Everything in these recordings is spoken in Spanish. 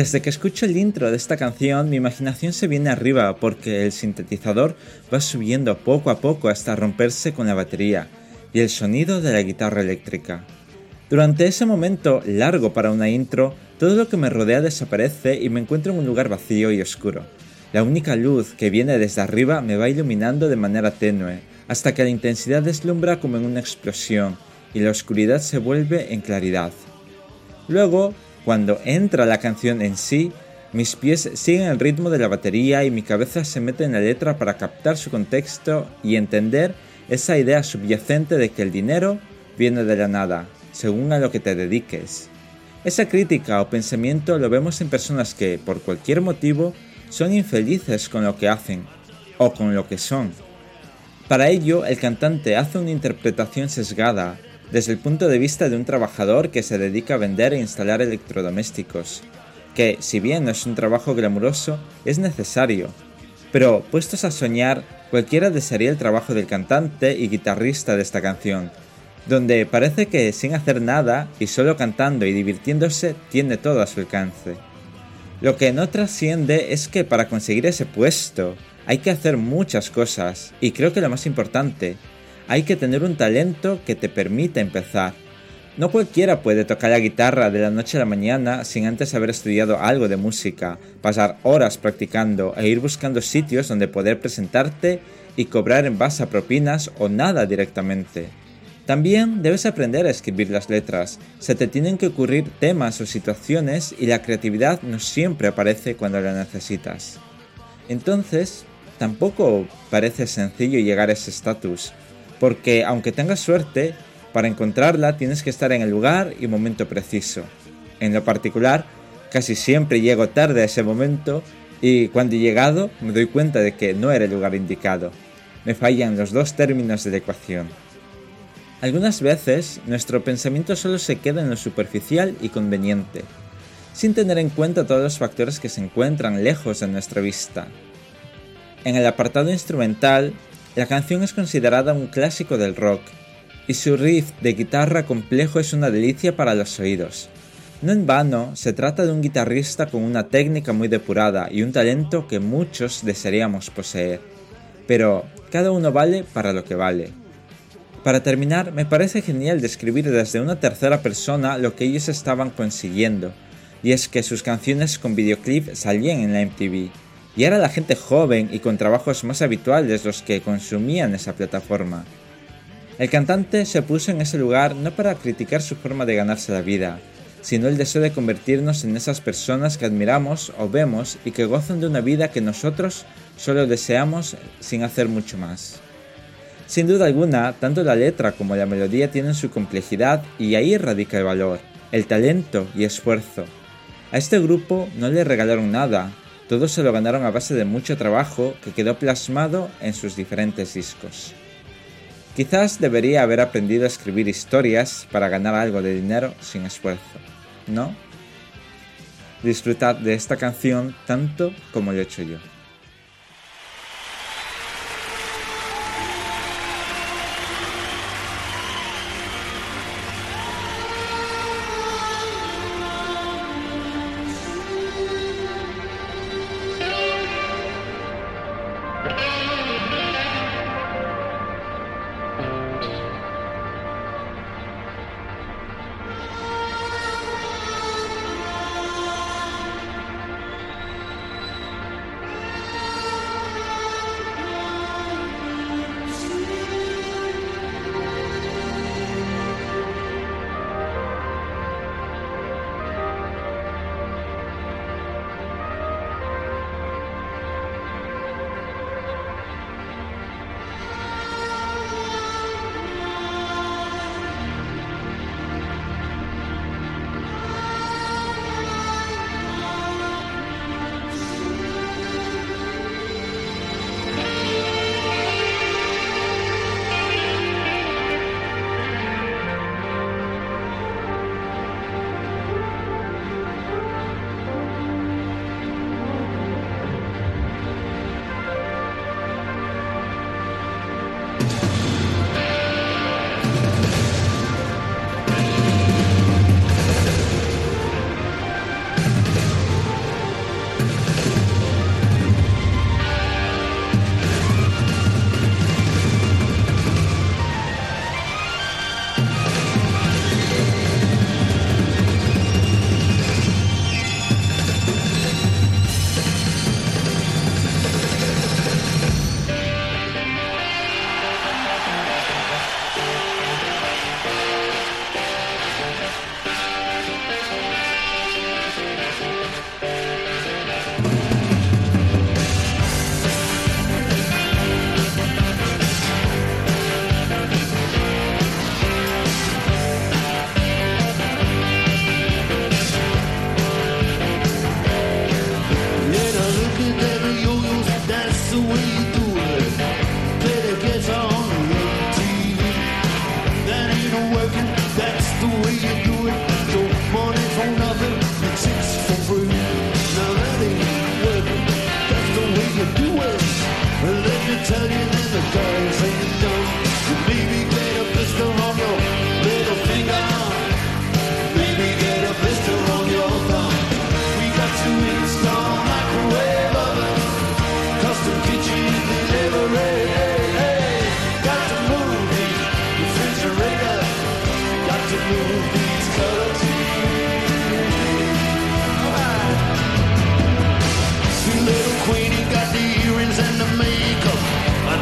Desde que escucho el intro de esta canción, mi imaginación se viene arriba porque el sintetizador va subiendo poco a poco hasta romperse con la batería y el sonido de la guitarra eléctrica. Durante ese momento largo para una intro, todo lo que me rodea desaparece y me encuentro en un lugar vacío y oscuro. La única luz que viene desde arriba me va iluminando de manera tenue, hasta que la intensidad deslumbra como en una explosión y la oscuridad se vuelve en claridad. Luego cuando entra la canción en sí, mis pies siguen el ritmo de la batería y mi cabeza se mete en la letra para captar su contexto y entender esa idea subyacente de que el dinero viene de la nada, según a lo que te dediques. Esa crítica o pensamiento lo vemos en personas que, por cualquier motivo, son infelices con lo que hacen o con lo que son. Para ello, el cantante hace una interpretación sesgada, desde el punto de vista de un trabajador que se dedica a vender e instalar electrodomésticos, que si bien no es un trabajo glamuroso, es necesario. Pero, puestos a soñar, cualquiera desearía el trabajo del cantante y guitarrista de esta canción, donde parece que sin hacer nada y solo cantando y divirtiéndose tiene todo a su alcance. Lo que no trasciende es que para conseguir ese puesto hay que hacer muchas cosas, y creo que lo más importante, hay que tener un talento que te permita empezar. No cualquiera puede tocar la guitarra de la noche a la mañana sin antes haber estudiado algo de música, pasar horas practicando e ir buscando sitios donde poder presentarte y cobrar en base a propinas o nada directamente. También debes aprender a escribir las letras, se te tienen que ocurrir temas o situaciones y la creatividad no siempre aparece cuando la necesitas. Entonces, tampoco parece sencillo llegar a ese estatus, porque aunque tengas suerte, para encontrarla tienes que estar en el lugar y momento preciso. En lo particular, casi siempre llego tarde a ese momento y cuando he llegado me doy cuenta de que no era el lugar indicado. Me fallan los dos términos de la ecuación. Algunas veces nuestro pensamiento solo se queda en lo superficial y conveniente, sin tener en cuenta todos los factores que se encuentran lejos de nuestra vista. En el apartado instrumental la canción es considerada un clásico del rock, y su riff de guitarra complejo es una delicia para los oídos. No en vano, se trata de un guitarrista con una técnica muy depurada y un talento que muchos desearíamos poseer. Pero cada uno vale para lo que vale. Para terminar, me parece genial describir desde una tercera persona lo que ellos estaban consiguiendo, y es que sus canciones con videoclip salían en la MTV, y era la gente joven y con trabajos más habituales los que consumían esa plataforma. El cantante se puso en ese lugar no para criticar su forma de ganarse la vida, sino el deseo de convertirnos en esas personas que admiramos o vemos y que gozan de una vida que nosotros solo deseamos sin hacer mucho más. Sin duda alguna, tanto la letra como la melodía tienen su complejidad y ahí radica el valor, el talento y esfuerzo. A este grupo no le regalaron nada, todo se lo ganaron a base de mucho trabajo que quedó plasmado en sus diferentes discos. Quizás debería haber aprendido a escribir historias para ganar algo de dinero sin esfuerzo, ¿no? Disfrutad de esta canción tanto como lo he hecho yo.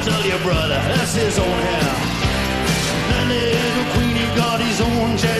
tell your brother that's his own hair. And the queenie got his own jail.